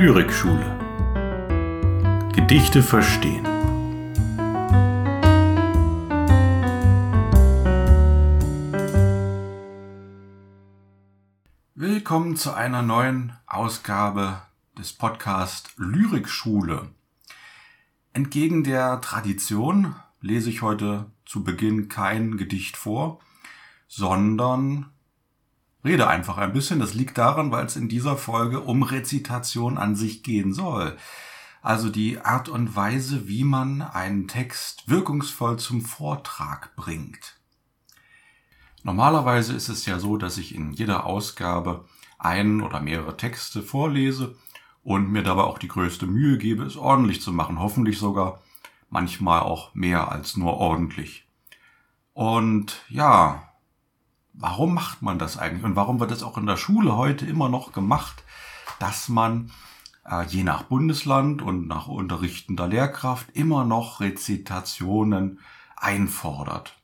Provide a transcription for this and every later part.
Lyrikschule. Gedichte verstehen. Willkommen zu einer neuen Ausgabe des Podcast Lyrikschule. Entgegen der Tradition lese ich heute zu Beginn kein Gedicht vor, sondern rede einfach ein bisschen. Das liegt daran, weil es in dieser Folge um Rezitation an sich gehen soll. Also die Art und Weise, wie man einen Text wirkungsvoll zum Vortrag bringt. Normalerweise ist es ja so, dass ich in jeder Ausgabe ein oder mehrere Texte vorlese und mir dabei auch die größte Mühe gebe, es ordentlich zu machen. Hoffentlich sogar manchmal auch mehr als nur ordentlich. Und ja, warum macht man das eigentlich? Und warum wird das auch in der Schule heute immer noch gemacht, dass man äh, je nach Bundesland und nach unterrichtender Lehrkraft immer noch Rezitationen einfordert?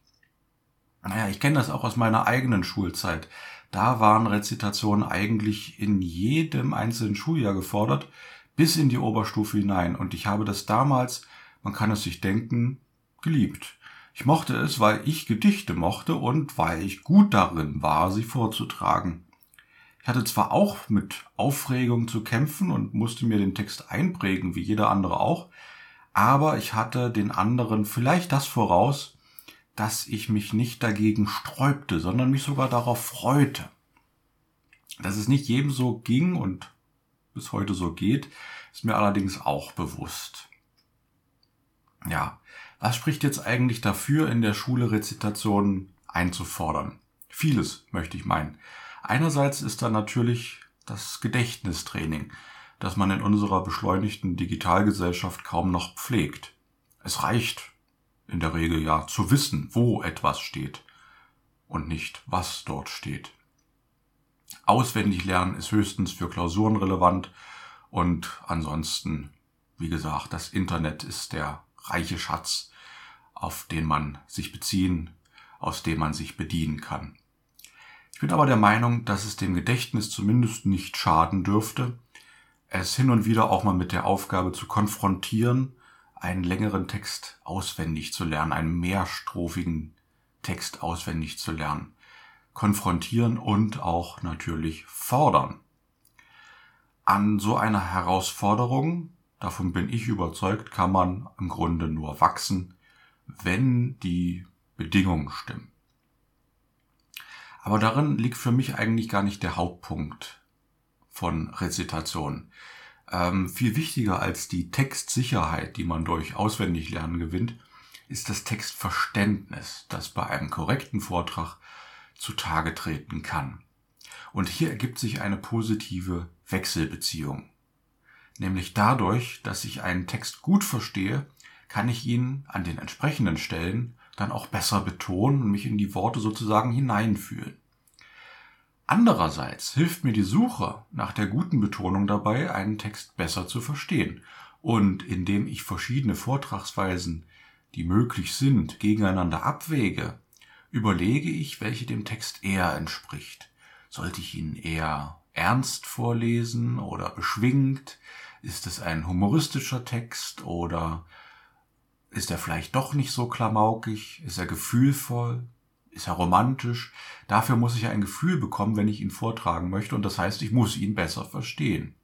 Naja, ich kenne das auch aus meiner eigenen Schulzeit. Da waren Rezitationen eigentlich in jedem einzelnen Schuljahr gefordert, bis in die Oberstufe hinein. Und ich habe das damals, man kann es sich denken, geliebt. Ich mochte es, weil ich Gedichte mochte und weil ich gut darin war, sie vorzutragen. Ich hatte zwar auch mit Aufregung zu kämpfen und musste mir den Text einprägen, wie jeder andere auch, aber ich hatte den anderen vielleicht das voraus, dass ich mich nicht dagegen sträubte, sondern mich sogar darauf freute. Dass es nicht jedem so ging und bis heute so geht, ist mir allerdings auch bewusst. Ja, was spricht jetzt eigentlich dafür, in der Schule Rezitationen einzufordern? Vieles, möchte ich meinen. Einerseits ist da natürlich das Gedächtnistraining, das man in unserer beschleunigten Digitalgesellschaft kaum noch pflegt. Es reicht in der Regel ja zu wissen, wo etwas steht und nicht, was dort steht. Auswendig lernen ist höchstens für Klausuren relevant und ansonsten, wie gesagt, das Internet ist der reiche Schatz, auf den man sich beziehen, aus dem man sich bedienen kann. Ich bin aber der Meinung, dass es dem Gedächtnis zumindest nicht schaden dürfte, es hin und wieder auch mal mit der Aufgabe zu konfrontieren, einen längeren Text auswendig zu lernen, einen mehrstrophigen Text auswendig zu lernen. Konfrontieren und auch natürlich fordern. An so einer Herausforderung, davon bin ich überzeugt, kann man im Grunde nur wachsen, wenn die Bedingungen stimmen. Aber darin liegt für mich eigentlich gar nicht der Hauptpunkt von Rezitation. Ähm, viel wichtiger als die Textsicherheit, die man durch Auswendiglernen gewinnt, ist das Textverständnis, das bei einem korrekten Vortrag zutage treten kann. Und hier ergibt sich eine positive Wechselbeziehung. Nämlich dadurch, dass ich einen Text gut verstehe, kann ich ihn an den entsprechenden Stellen dann auch besser betonen und mich in die Worte sozusagen hineinfühlen. Andererseits hilft mir die Suche nach der guten Betonung dabei, einen Text besser zu verstehen. Und indem ich verschiedene Vortragsweisen, die möglich sind, gegeneinander abwäge, überlege ich, welche dem Text eher entspricht. Sollte ich ihn eher ernst vorlesen oder beschwingt? Ist es ein humoristischer Text oder ist er vielleicht doch nicht so klamaukig? Ist er gefühlvoll? Ist er romantisch? Dafür muss ich ja ein Gefühl bekommen, wenn ich ihn vortragen möchte, und das heißt, ich muss ihn besser verstehen.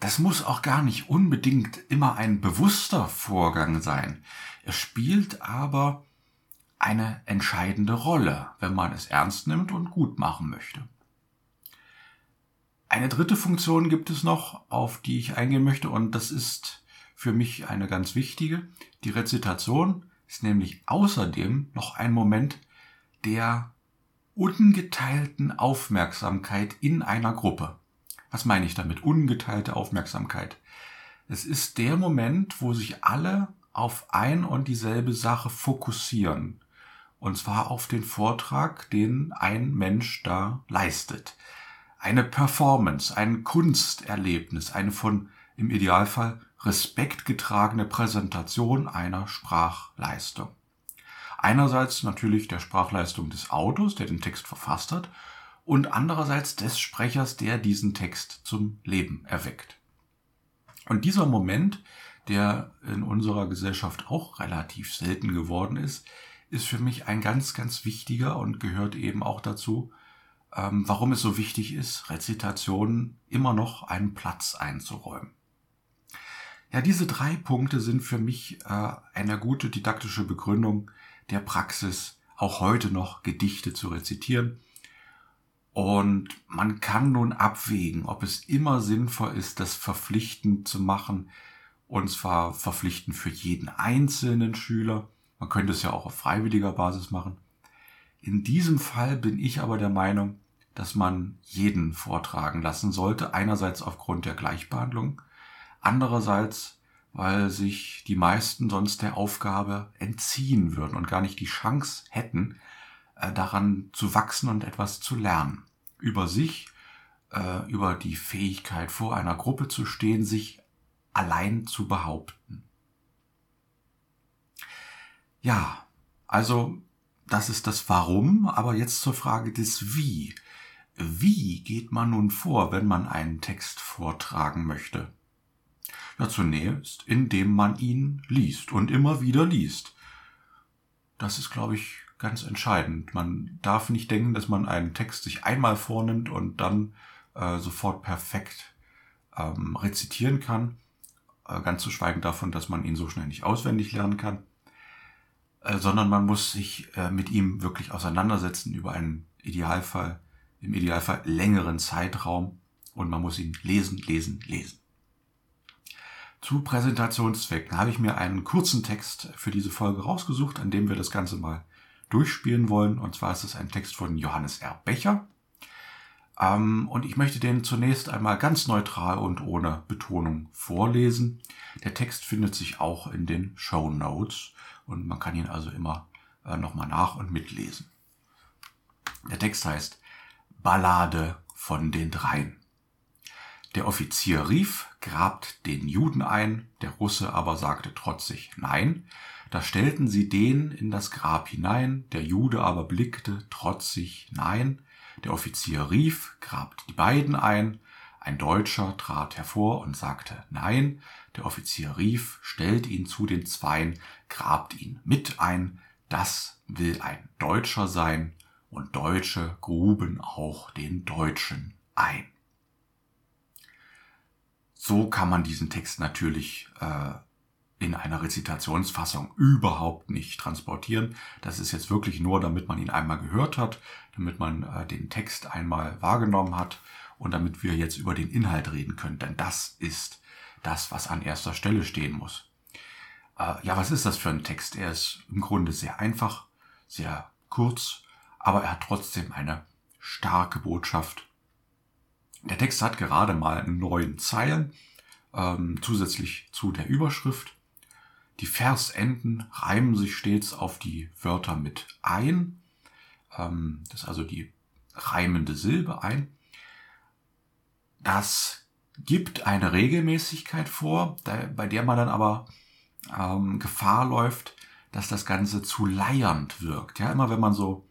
Das muss auch gar nicht unbedingt immer ein bewusster Vorgang sein. Er spielt aber eine entscheidende Rolle, wenn man es ernst nimmt und gut machen möchte. Eine dritte Funktion gibt es noch, auf die ich eingehen möchte, und das ist für mich eine ganz wichtige. Die Rezitation ist nämlich außerdem noch ein Moment der ungeteilten Aufmerksamkeit in einer Gruppe. Was meine ich damit? Ungeteilte Aufmerksamkeit. Es ist der Moment, wo sich alle auf ein und dieselbe Sache fokussieren. Und zwar auf den Vortrag, den ein Mensch da leistet. Eine Performance, ein Kunsterlebnis, eine von im Idealfall Respekt getragene Präsentation einer Sprachleistung. Einerseits natürlich der Sprachleistung des Autors, der den Text verfasst hat, und andererseits des Sprechers, der diesen Text zum Leben erweckt. Und dieser Moment, der in unserer Gesellschaft auch relativ selten geworden ist, ist für mich ein ganz, ganz wichtiger und gehört eben auch dazu, ähm, warum es so wichtig ist, Rezitationen immer noch einen Platz einzuräumen. Ja, diese drei Punkte sind für mich äh, eine gute didaktische Begründung der Praxis, auch heute noch Gedichte zu rezitieren. Und man kann nun abwägen, ob es immer sinnvoll ist, das verpflichtend zu machen, und zwar verpflichtend für jeden einzelnen Schüler. Man könnte es ja auch auf freiwilliger Basis machen. In diesem Fall bin ich aber der Meinung, dass man jeden vortragen lassen sollte. Einerseits aufgrund der Gleichbehandlung Andererseits, weil sich die meisten sonst der Aufgabe entziehen würden und gar nicht die Chance hätten, äh, daran zu wachsen und etwas zu lernen. Über sich, äh, über die Fähigkeit, vor einer Gruppe zu stehen, sich allein zu behaupten. Ja, also das ist das Warum, aber jetzt zur Frage des Wie. Wie geht man nun vor, wenn man einen Text vortragen möchte? Ja, zunächst, indem man ihn liest und immer wieder liest. Das ist, glaube ich, ganz entscheidend. Man darf nicht denken, dass man einen Text sich einmal vornimmt und dann äh, sofort perfekt ähm, rezitieren kann. Äh, ganz zu schweigen davon, dass man ihn so schnell nicht auswendig lernen kann. Äh, sondern man muss sich äh, mit ihm wirklich auseinandersetzen über einen Idealfall, im Idealfall längeren Zeitraum und man muss ihn lesen, lesen, lesen. Zu Präsentationszwecken habe ich mir einen kurzen Text für diese Folge rausgesucht, an dem wir das Ganze mal durchspielen wollen. Und zwar ist es ein Text von Johannes R. Becher. Ähm, und ich möchte den zunächst einmal ganz neutral und ohne Betonung vorlesen. Der Text findet sich auch in den Show Notes und man kann ihn also immer äh, nochmal nach und mitlesen. Der Text heißt Ballade von den Dreien. Der Offizier rief, grabt den Juden ein, der Russe aber sagte trotzig Nein. Da stellten sie den in das Grab hinein, der Jude aber blickte trotzig Nein. Der Offizier rief, grabt die beiden ein, ein Deutscher trat hervor und sagte Nein. Der Offizier rief, stellt ihn zu den Zweien, grabt ihn mit ein, das will ein Deutscher sein, und Deutsche gruben auch den Deutschen ein. So kann man diesen Text natürlich äh, in einer Rezitationsfassung überhaupt nicht transportieren. Das ist jetzt wirklich nur, damit man ihn einmal gehört hat, damit man äh, den Text einmal wahrgenommen hat und damit wir jetzt über den Inhalt reden können. Denn das ist das, was an erster Stelle stehen muss. Äh, ja, was ist das für ein Text? Er ist im Grunde sehr einfach, sehr kurz, aber er hat trotzdem eine starke Botschaft der Text hat gerade mal neun Zeilen ähm, zusätzlich zu der Überschrift. Die Versenden reimen sich stets auf die Wörter mit ein. Ähm, das ist also die reimende Silbe ein. Das gibt eine Regelmäßigkeit vor, bei der man dann aber ähm, Gefahr läuft, dass das Ganze zu leiernd wirkt. Ja, immer wenn man so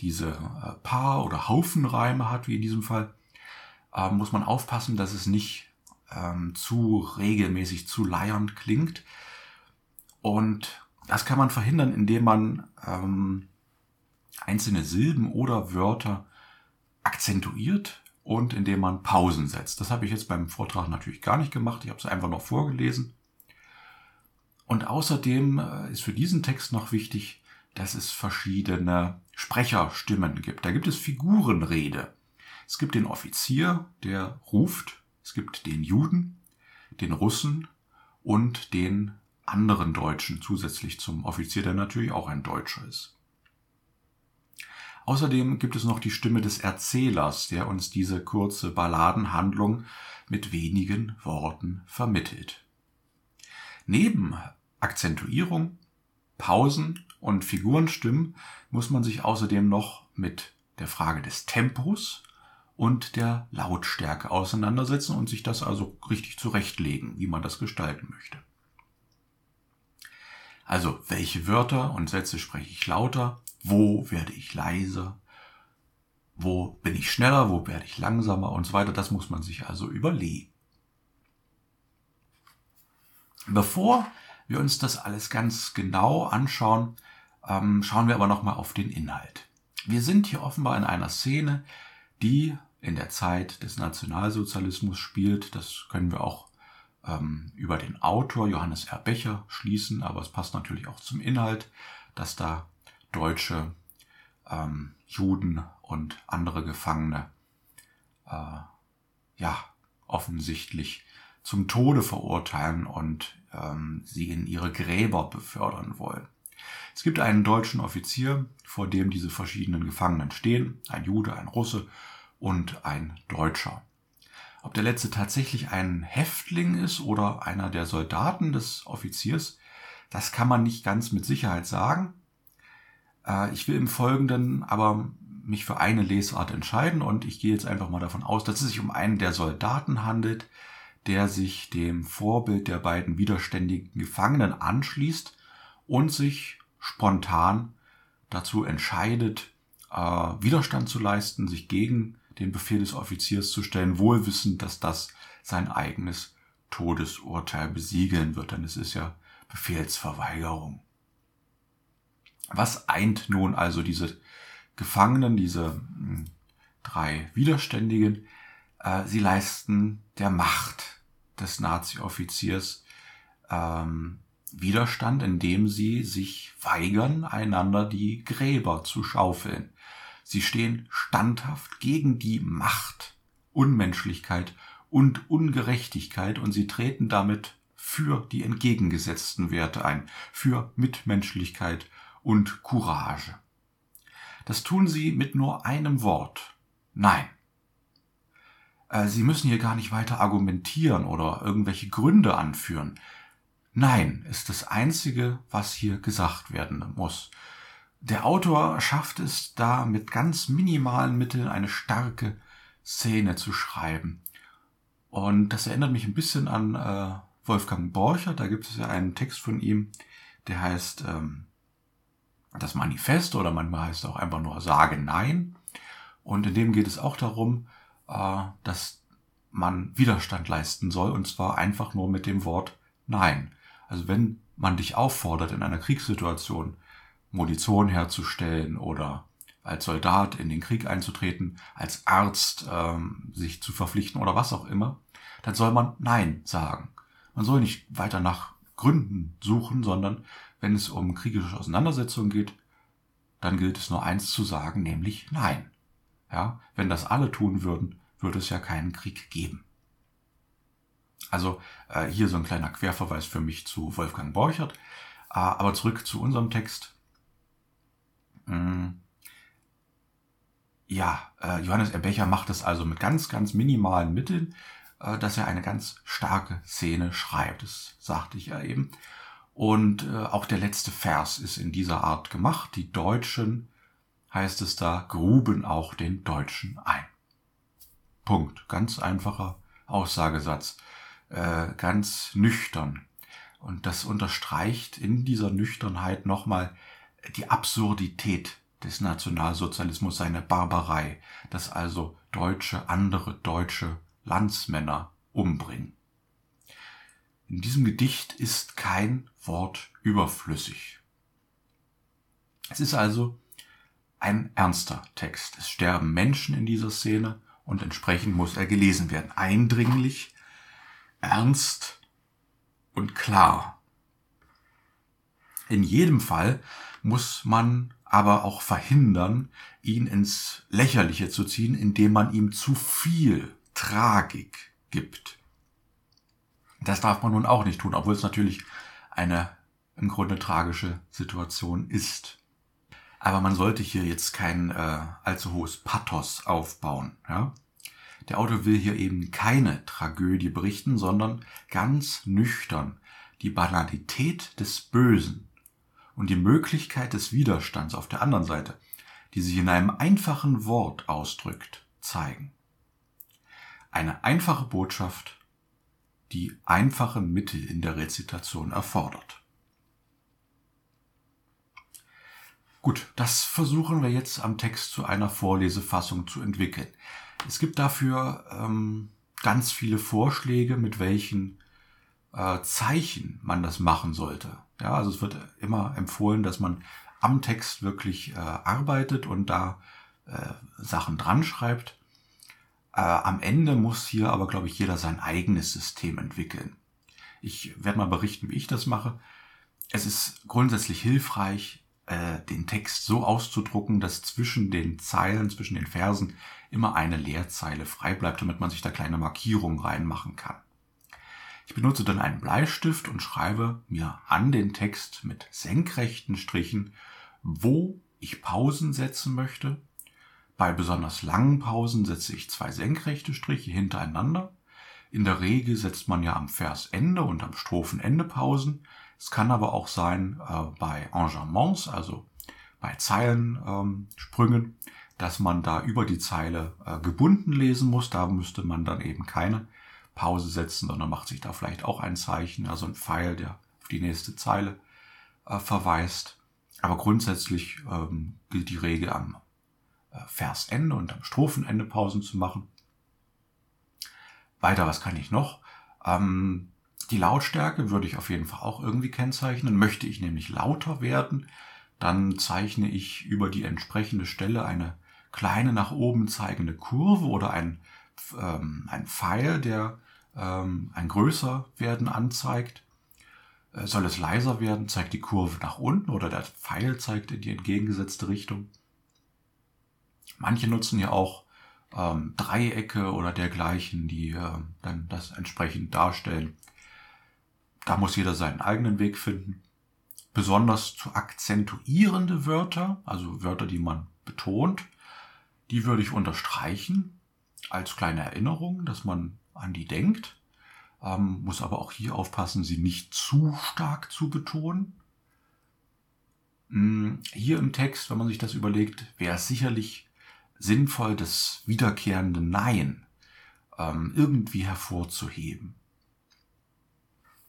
diese äh, Paar- oder Haufenreime hat, wie in diesem Fall, äh, muss man aufpassen, dass es nicht ähm, zu regelmäßig, zu leiernd klingt. Und das kann man verhindern, indem man ähm, einzelne Silben oder Wörter akzentuiert und indem man Pausen setzt. Das habe ich jetzt beim Vortrag natürlich gar nicht gemacht. Ich habe es einfach noch vorgelesen. Und außerdem äh, ist für diesen Text noch wichtig, dass es verschiedene Sprecherstimmen gibt. Da gibt es Figurenrede. Es gibt den Offizier, der ruft, es gibt den Juden, den Russen und den anderen Deutschen zusätzlich zum Offizier, der natürlich auch ein Deutscher ist. Außerdem gibt es noch die Stimme des Erzählers, der uns diese kurze Balladenhandlung mit wenigen Worten vermittelt. Neben Akzentuierung, Pausen und Figurenstimmen muss man sich außerdem noch mit der Frage des Tempos und der Lautstärke auseinandersetzen und sich das also richtig zurechtlegen, wie man das gestalten möchte. Also, welche Wörter und Sätze spreche ich lauter? Wo werde ich leiser? Wo bin ich schneller? Wo werde ich langsamer? Und so weiter. Das muss man sich also überlegen. Bevor wir uns das alles ganz genau anschauen, ähm, schauen wir aber nochmal auf den Inhalt. Wir sind hier offenbar in einer Szene, die in der Zeit des Nationalsozialismus spielt. Das können wir auch ähm, über den Autor Johannes R. Becher schließen, aber es passt natürlich auch zum Inhalt, dass da deutsche ähm, Juden und andere Gefangene äh, ja offensichtlich zum Tode verurteilen und ähm, sie in ihre Gräber befördern wollen. Es gibt einen deutschen Offizier, vor dem diese verschiedenen Gefangenen stehen, ein Jude, ein Russe und ein Deutscher. Ob der letzte tatsächlich ein Häftling ist oder einer der Soldaten des Offiziers, das kann man nicht ganz mit Sicherheit sagen. Äh, ich will im Folgenden aber mich für eine Lesart entscheiden und ich gehe jetzt einfach mal davon aus, dass es sich um einen der Soldaten handelt, der sich dem Vorbild der beiden widerständigen Gefangenen anschließt und sich spontan dazu entscheidet, äh, Widerstand zu leisten, sich gegen den Befehl des Offiziers zu stellen, wohl wissend, dass das sein eigenes Todesurteil besiegeln wird, denn es ist ja Befehlsverweigerung. Was eint nun also diese Gefangenen, diese hm, drei Widerständigen? Äh, sie leisten der Macht des Nazi-Offiziers ähm, Widerstand, indem sie sich weigern, einander die Gräber zu schaufeln. Sie stehen standhaft gegen die Macht, Unmenschlichkeit und Ungerechtigkeit und sie treten damit für die entgegengesetzten Werte ein, für Mitmenschlichkeit und Courage. Das tun sie mit nur einem Wort. Nein. Äh, sie müssen hier gar nicht weiter argumentieren oder irgendwelche Gründe anführen. Nein ist das Einzige, was hier gesagt werden muss. Der Autor schafft es da mit ganz minimalen Mitteln eine starke Szene zu schreiben. Und das erinnert mich ein bisschen an äh, Wolfgang Borcher. Da gibt es ja einen Text von ihm, der heißt ähm, das Manifest oder manchmal heißt es auch einfach nur Sage Nein. Und in dem geht es auch darum, äh, dass man Widerstand leisten soll und zwar einfach nur mit dem Wort Nein. Also wenn man dich auffordert in einer Kriegssituation, Munition herzustellen oder als Soldat in den Krieg einzutreten, als Arzt ähm, sich zu verpflichten oder was auch immer, dann soll man Nein sagen. Man soll nicht weiter nach Gründen suchen, sondern wenn es um kriegerische Auseinandersetzungen geht, dann gilt es nur eins zu sagen, nämlich Nein. Ja, wenn das alle tun würden, würde es ja keinen Krieg geben. Also äh, hier so ein kleiner Querverweis für mich zu Wolfgang Borchert. Äh, aber zurück zu unserem Text. Mm. Ja, äh, Johannes Erbecher macht es also mit ganz, ganz minimalen Mitteln, äh, dass er eine ganz starke Szene schreibt. Das sagte ich ja eben. Und äh, auch der letzte Vers ist in dieser Art gemacht. Die Deutschen, heißt es da, gruben auch den Deutschen ein. Punkt. Ganz einfacher Aussagesatz. Ganz nüchtern. Und das unterstreicht in dieser Nüchternheit nochmal die Absurdität des Nationalsozialismus, seine Barbarei, dass also Deutsche andere deutsche Landsmänner umbringen. In diesem Gedicht ist kein Wort überflüssig. Es ist also ein ernster Text. Es sterben Menschen in dieser Szene und entsprechend muss er gelesen werden. Eindringlich, ernst und klar. In jedem Fall muss man aber auch verhindern, ihn ins Lächerliche zu ziehen, indem man ihm zu viel Tragik gibt. Das darf man nun auch nicht tun, obwohl es natürlich eine im Grunde tragische Situation ist. Aber man sollte hier jetzt kein äh, allzu hohes Pathos aufbauen. Ja? Der Autor will hier eben keine Tragödie berichten, sondern ganz nüchtern die Banalität des Bösen und die Möglichkeit des Widerstands auf der anderen Seite, die sich in einem einfachen Wort ausdrückt, zeigen. Eine einfache Botschaft, die einfache Mittel in der Rezitation erfordert. Gut, das versuchen wir jetzt am Text zu einer Vorlesefassung zu entwickeln. Es gibt dafür ähm, ganz viele Vorschläge, mit welchen äh, Zeichen man das machen sollte. Ja, also es wird immer empfohlen, dass man am Text wirklich äh, arbeitet und da äh, Sachen dran schreibt. Äh, am Ende muss hier aber, glaube ich, jeder sein eigenes System entwickeln. Ich werde mal berichten, wie ich das mache. Es ist grundsätzlich hilfreich, äh, den Text so auszudrucken, dass zwischen den Zeilen, zwischen den Versen immer eine Leerzeile frei bleibt, damit man sich da kleine Markierungen reinmachen kann. Ich benutze dann einen Bleistift und schreibe mir an den Text mit senkrechten Strichen, wo ich Pausen setzen möchte. Bei besonders langen Pausen setze ich zwei senkrechte Striche hintereinander. In der Regel setzt man ja am Versende und am Strophenende Pausen. Es kann aber auch sein äh, bei Enjambments, also bei Zeilensprüngen, ähm, dass man da über die Zeile äh, gebunden lesen muss. Da müsste man dann eben keine Pause setzen, sondern macht sich da vielleicht auch ein Zeichen, also ein Pfeil, der auf die nächste Zeile äh, verweist. Aber grundsätzlich ähm, gilt die Regel am äh, Versende und am Strophenende Pausen zu machen. Weiter, was kann ich noch? Ähm, die Lautstärke würde ich auf jeden Fall auch irgendwie kennzeichnen. Möchte ich nämlich lauter werden, dann zeichne ich über die entsprechende Stelle eine kleine nach oben zeigende Kurve oder ein, ähm, ein Pfeil, der ähm, ein größer werden anzeigt. Äh, soll es leiser werden, zeigt die Kurve nach unten oder der Pfeil zeigt in die entgegengesetzte Richtung. Manche nutzen ja auch ähm, Dreiecke oder dergleichen, die äh, dann das entsprechend darstellen. Da muss jeder seinen eigenen Weg finden. Besonders zu akzentuierende Wörter, also Wörter, die man betont, die würde ich unterstreichen als kleine Erinnerung, dass man an die denkt. Ähm, muss aber auch hier aufpassen, sie nicht zu stark zu betonen. Hm, hier im Text, wenn man sich das überlegt, wäre es sicherlich sinnvoll, das wiederkehrende Nein ähm, irgendwie hervorzuheben.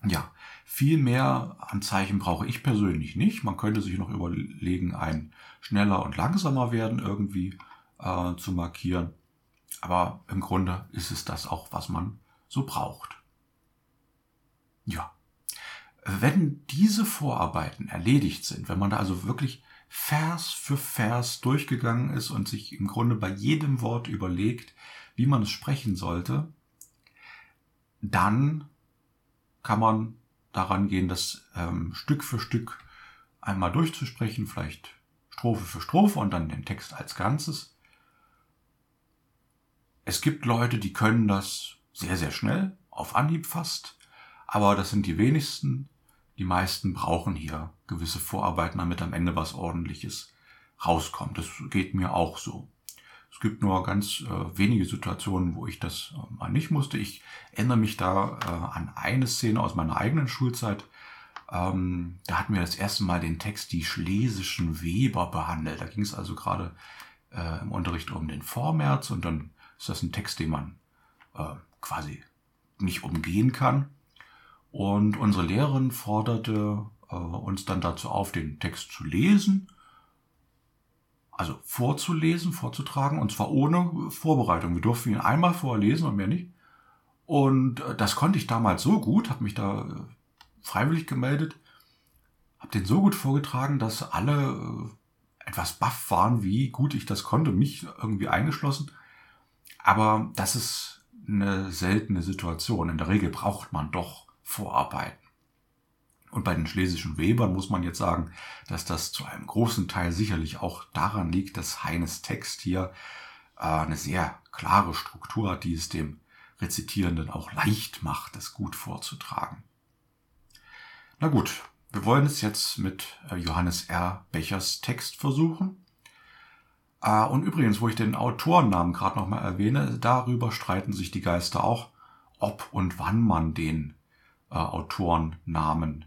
Ja, viel mehr an Zeichen brauche ich persönlich nicht. Man könnte sich noch überlegen, ein schneller und langsamer werden irgendwie äh, zu markieren. Aber im Grunde ist es das auch, was man so braucht. Ja. Wenn diese Vorarbeiten erledigt sind, wenn man da also wirklich Vers für Vers durchgegangen ist und sich im Grunde bei jedem Wort überlegt, wie man es sprechen sollte, dann kann man daran gehen, das ähm, Stück für Stück einmal durchzusprechen, vielleicht Strophe für Strophe und dann den Text als Ganzes. Es gibt Leute, die können das sehr, sehr schnell, auf Anhieb fast, aber das sind die wenigsten. Die meisten brauchen hier gewisse Vorarbeiten, damit am Ende was ordentliches rauskommt. Das geht mir auch so. Es gibt nur ganz äh, wenige Situationen, wo ich das äh, mal nicht musste. Ich erinnere mich da äh, an eine Szene aus meiner eigenen Schulzeit. Ähm, da hatten wir das erste Mal den Text Die schlesischen Weber behandelt. Da ging es also gerade äh, im Unterricht um den Vormärz und dann ist das ein Text, den man äh, quasi nicht umgehen kann. Und unsere Lehrerin forderte äh, uns dann dazu auf, den Text zu lesen also vorzulesen, vorzutragen, und zwar ohne Vorbereitung. Wir durften ihn einmal vorlesen und mehr nicht. Und äh, das konnte ich damals so gut, habe mich da äh, freiwillig gemeldet, habe den so gut vorgetragen, dass alle äh, etwas baff waren, wie gut ich das konnte, mich irgendwie eingeschlossen. Aber das ist eine seltene Situation. In der Regel braucht man doch Vorarbeiten. Und bei den schlesischen Webern muss man jetzt sagen, dass das zu einem großen Teil sicherlich auch daran liegt, dass Heines Text hier äh, eine sehr klare Struktur hat, die es dem Rezitierenden auch leicht macht, es gut vorzutragen. Na gut, wir wollen es jetzt mit äh, Johannes R. Bechers Text versuchen. Äh, und übrigens, wo ich den Autorennamen gerade nochmal erwähne, darüber streiten sich die Geister auch, ob und wann man den äh, Autorennamen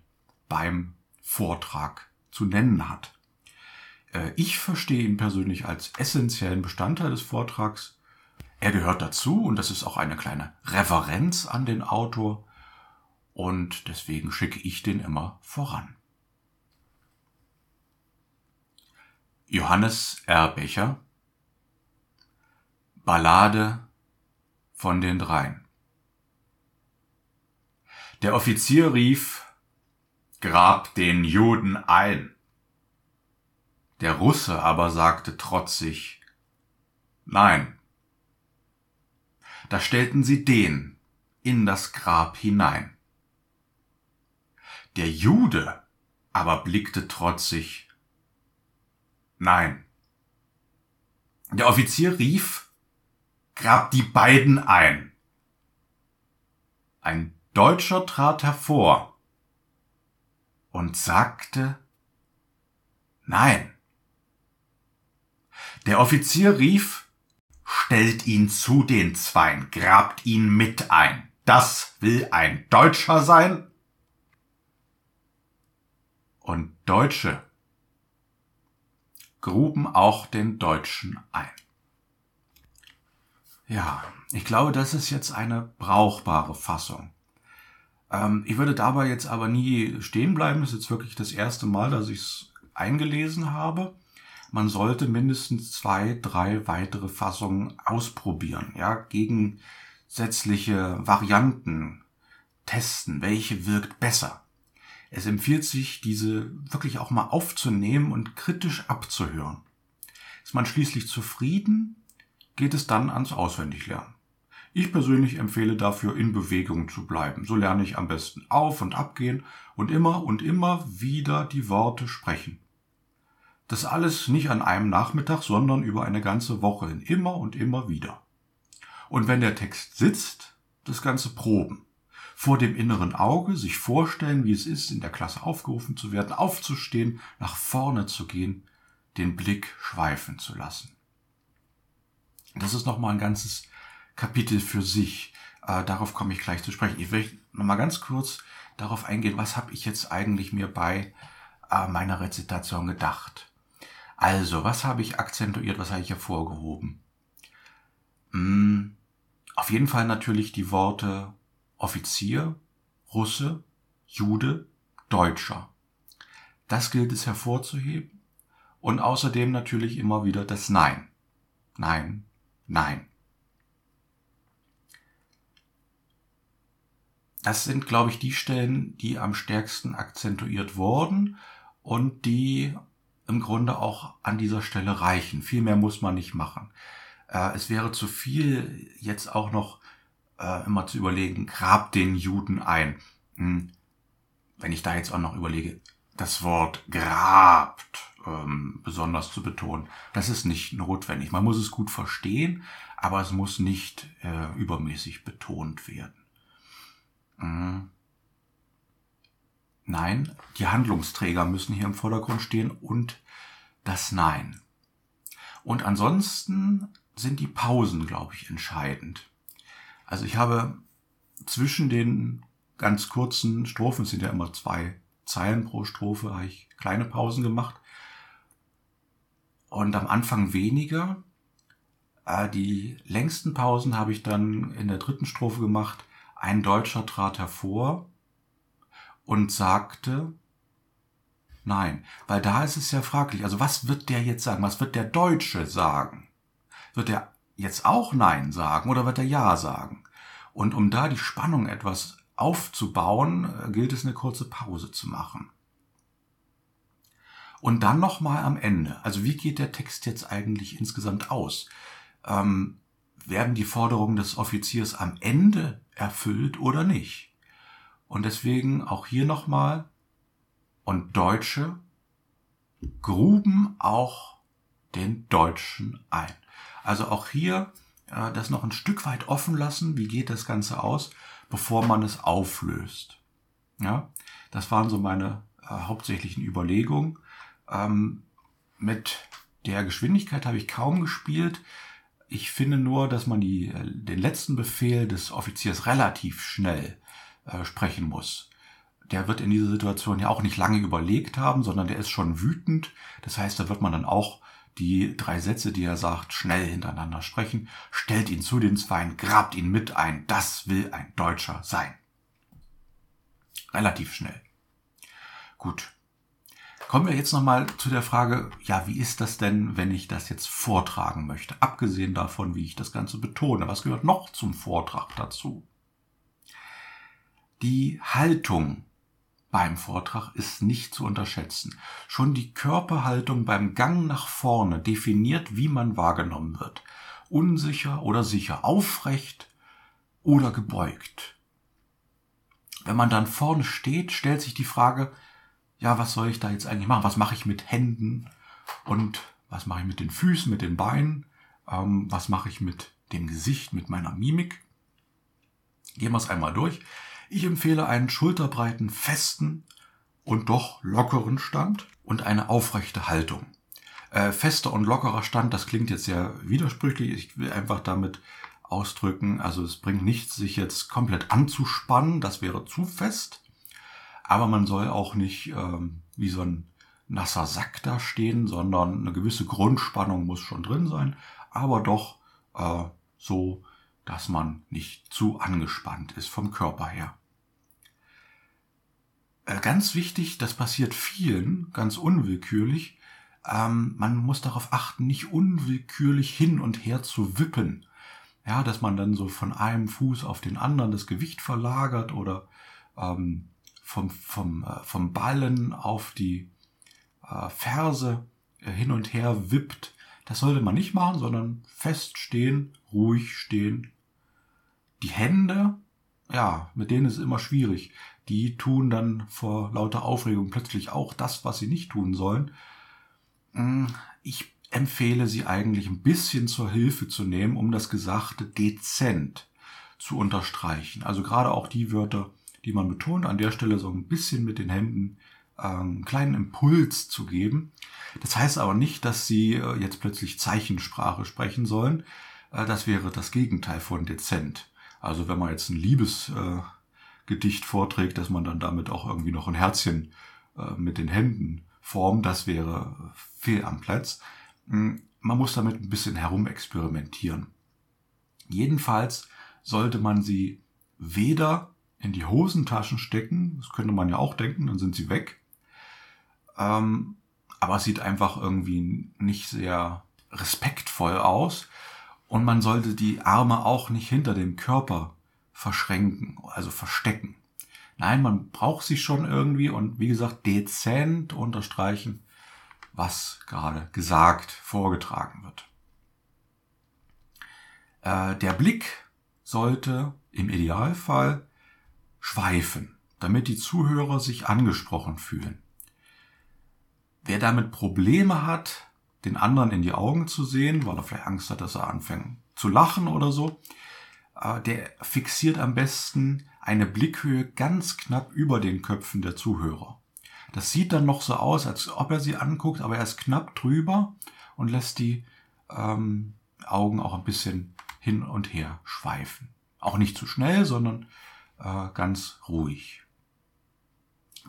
beim Vortrag zu nennen hat. Äh, ich verstehe ihn persönlich als essentiellen Bestandteil des Vortrags. Er gehört dazu und das ist auch eine kleine Referenz an den Autor und deswegen schicke ich den immer voran. Johannes R. Becher Ballade von den Dreien Der Offizier rief, Grab den Juden ein. Der Russe aber sagte trotzig, Nein. Da stellten sie den in das Grab hinein. Der Jude aber blickte trotzig, Nein. Der Offizier rief, Grab die beiden ein. Ein Deutscher trat hervor und sagte, Nein. Der Offizier rief, stellt ihn zu den Zweien, grabt ihn mit ein. Das will ein Deutscher sein? Und Deutsche gruben auch den Deutschen ein. Ja, ich glaube, das ist jetzt eine brauchbare Fassung. Ähm, ich würde dabei jetzt aber nie stehen bleiben. Das ist jetzt wirklich das erste Mal, dass ich es eingelesen habe. Man sollte mindestens zwei, drei weitere Fassungen ausprobieren, ja, gegensätzliche Varianten testen, welche wirkt besser. Es empfiehlt sich, diese wirklich auch mal aufzunehmen und kritisch abzuhören. Ist man schließlich zufrieden, geht es dann ans Auswendiglernen. Ich persönlich empfehle dafür, in Bewegung zu bleiben. So lerne ich am besten auf und abgehen und immer und immer wieder die Worte sprechen. Das alles nicht an einem Nachmittag, sondern über eine ganze Woche hin, immer und immer wieder. Und wenn der Text sitzt, das Ganze proben. Vor dem inneren Auge sich vorstellen, wie es ist, in der Klasse aufgerufen zu werden, aufzustehen, nach vorne zu gehen, den Blick schweifen zu lassen. Das ist nochmal ein ganzes Kapitel für sich. Äh, darauf komme ich gleich zu sprechen. Ich will noch mal ganz kurz darauf eingehen, was habe ich jetzt eigentlich mir bei äh, meiner Rezitation gedacht. Also, was habe ich akzentuiert, was habe ich hervorgehoben? Hm, auf jeden Fall natürlich die Worte Offizier, Russe, Jude, Deutscher. Das gilt es hervorzuheben. Und außerdem natürlich immer wieder das Nein. Nein, nein. Das sind, glaube ich, die Stellen, die am stärksten akzentuiert wurden und die im Grunde auch an dieser Stelle reichen. Viel mehr muss man nicht machen. Äh, es wäre zu viel, jetzt auch noch äh, immer zu überlegen, grab den Juden ein. Hm. Wenn ich da jetzt auch noch überlege, das Wort grabt ähm, besonders zu betonen, das ist nicht notwendig. Man muss es gut verstehen, aber es muss nicht äh, übermäßig betont werden. Mhm. Nein, die Handlungsträger müssen hier im Vordergrund stehen und das Nein. Und ansonsten sind die Pausen, glaube ich, entscheidend. Also ich habe zwischen den ganz kurzen Strophen, es sind ja immer zwei Zeilen pro Strophe, habe ich kleine Pausen gemacht. Und am Anfang weniger. Äh, die längsten Pausen habe ich dann in der dritten Strophe gemacht, ein Deutscher trat hervor und sagte, nein, weil da ist es ja fraglich. Also was wird der jetzt sagen? Was wird der Deutsche sagen? Wird er jetzt auch Nein sagen oder wird er Ja sagen? Und um da die Spannung etwas aufzubauen, äh, gilt es eine kurze Pause zu machen. Und dann nochmal am Ende. Also wie geht der Text jetzt eigentlich insgesamt aus? Ähm, werden die Forderungen des Offiziers am Ende erfüllt oder nicht? Und deswegen auch hier nochmal, und Deutsche gruben auch den Deutschen ein. Also auch hier äh, das noch ein Stück weit offen lassen, wie geht das Ganze aus, bevor man es auflöst. Ja, das waren so meine äh, hauptsächlichen Überlegungen. Ähm, mit der Geschwindigkeit habe ich kaum gespielt. Ich finde nur, dass man die, äh, den letzten Befehl des Offiziers relativ schnell äh, sprechen muss. Der wird in dieser Situation ja auch nicht lange überlegt haben, sondern der ist schon wütend. Das heißt, da wird man dann auch die drei Sätze, die er sagt, schnell hintereinander sprechen. Stellt ihn zu den Zweien, grabt ihn mit ein. Das will ein Deutscher sein. Relativ schnell. Gut. Kommen wir jetzt nochmal zu der Frage, ja, wie ist das denn, wenn ich das jetzt vortragen möchte? Abgesehen davon, wie ich das Ganze betone, was gehört noch zum Vortrag dazu? Die Haltung beim Vortrag ist nicht zu unterschätzen. Schon die Körperhaltung beim Gang nach vorne definiert, wie man wahrgenommen wird. Unsicher oder sicher, aufrecht oder gebeugt. Wenn man dann vorne steht, stellt sich die Frage, ja, was soll ich da jetzt eigentlich machen? Was mache ich mit Händen? Und was mache ich mit den Füßen, mit den Beinen? Ähm, was mache ich mit dem Gesicht, mit meiner Mimik? Gehen wir es einmal durch. Ich empfehle einen schulterbreiten, festen und doch lockeren Stand und eine aufrechte Haltung. Äh, fester und lockerer Stand, das klingt jetzt sehr widersprüchlich. Ich will einfach damit ausdrücken, also es bringt nichts, sich jetzt komplett anzuspannen, das wäre zu fest. Aber man soll auch nicht ähm, wie so ein nasser Sack da stehen, sondern eine gewisse Grundspannung muss schon drin sein, aber doch äh, so, dass man nicht zu angespannt ist vom Körper her. Äh, ganz wichtig, das passiert vielen, ganz unwillkürlich, ähm, man muss darauf achten, nicht unwillkürlich hin und her zu wippen. Ja, dass man dann so von einem Fuß auf den anderen das Gewicht verlagert oder ähm, vom, vom, äh, vom Ballen auf die äh, Ferse äh, hin und her wippt. Das sollte man nicht machen, sondern fest stehen, ruhig stehen. Die Hände, ja, mit denen ist es immer schwierig. Die tun dann vor lauter Aufregung plötzlich auch das, was sie nicht tun sollen. Hm, ich empfehle sie eigentlich ein bisschen zur Hilfe zu nehmen, um das Gesagte dezent zu unterstreichen. Also gerade auch die Wörter, die man betont, an der Stelle so ein bisschen mit den Händen ähm, einen kleinen Impuls zu geben. Das heißt aber nicht, dass sie äh, jetzt plötzlich Zeichensprache sprechen sollen. Äh, das wäre das Gegenteil von dezent. Also wenn man jetzt ein Liebesgedicht vorträgt, dass man dann damit auch irgendwie noch ein Herzchen äh, mit den Händen formt, das wäre fehl am Platz. Hm, man muss damit ein bisschen herumexperimentieren. Jedenfalls sollte man sie weder in die Hosentaschen stecken, das könnte man ja auch denken, dann sind sie weg. Ähm, aber es sieht einfach irgendwie nicht sehr respektvoll aus. Und man sollte die Arme auch nicht hinter dem Körper verschränken, also verstecken. Nein, man braucht sie schon irgendwie und wie gesagt, dezent unterstreichen, was gerade gesagt, vorgetragen wird. Äh, der Blick sollte im Idealfall schweifen, damit die Zuhörer sich angesprochen fühlen. Wer damit Probleme hat, den anderen in die Augen zu sehen, weil er vielleicht Angst hat, dass er anfängt zu lachen oder so, der fixiert am besten eine Blickhöhe ganz knapp über den Köpfen der Zuhörer. Das sieht dann noch so aus, als ob er sie anguckt, aber er ist knapp drüber und lässt die ähm, Augen auch ein bisschen hin und her schweifen. Auch nicht zu schnell, sondern äh, ganz ruhig.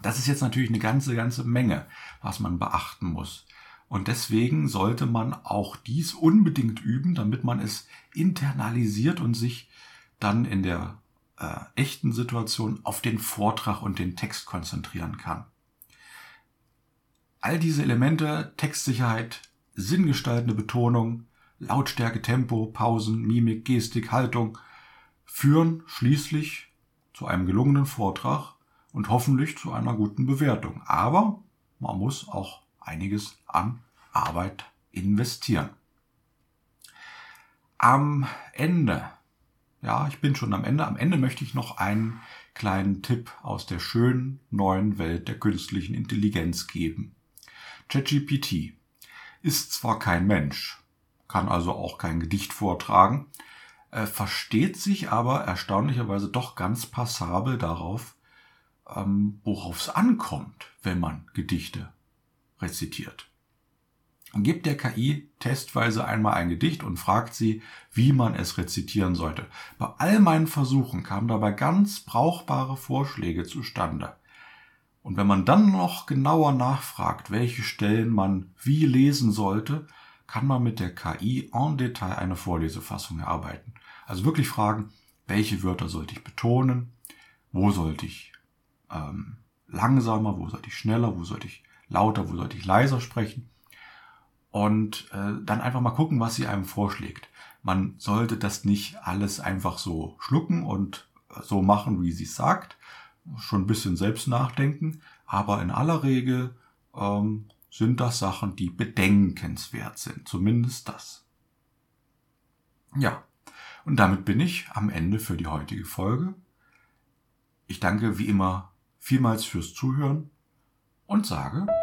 Das ist jetzt natürlich eine ganze, ganze Menge, was man beachten muss. Und deswegen sollte man auch dies unbedingt üben, damit man es internalisiert und sich dann in der äh, echten Situation auf den Vortrag und den Text konzentrieren kann. All diese Elemente, Textsicherheit, sinngestaltende Betonung, Lautstärke, Tempo, Pausen, Mimik, Gestik, Haltung, führen schließlich zu einem gelungenen Vortrag und hoffentlich zu einer guten Bewertung. Aber man muss auch einiges an Arbeit investieren. Am Ende, ja, ich bin schon am Ende, am Ende möchte ich noch einen kleinen Tipp aus der schönen neuen Welt der künstlichen Intelligenz geben. ChatGPT ist zwar kein Mensch, kann also auch kein Gedicht vortragen, äh, versteht sich aber erstaunlicherweise doch ganz passabel darauf, ähm, worauf es ankommt, wenn man Gedichte rezitiert. Gibt der KI testweise einmal ein Gedicht und fragt sie, wie man es rezitieren sollte. Bei all meinen Versuchen kamen dabei ganz brauchbare Vorschläge zustande. Und wenn man dann noch genauer nachfragt, welche Stellen man wie lesen sollte, kann man mit der KI en Detail eine Vorlesefassung erarbeiten. Also wirklich fragen, welche Wörter sollte ich betonen, wo sollte ich ähm, langsamer, wo sollte ich schneller, wo sollte ich lauter, wo sollte ich leiser sprechen. Und äh, dann einfach mal gucken, was sie einem vorschlägt. Man sollte das nicht alles einfach so schlucken und so machen, wie sie es sagt, schon ein bisschen selbst nachdenken, aber in aller Regel ähm, sind das Sachen, die bedenkenswert sind. Zumindest das. Ja, und damit bin ich am Ende für die heutige Folge. Ich danke wie immer vielmals fürs Zuhören und sage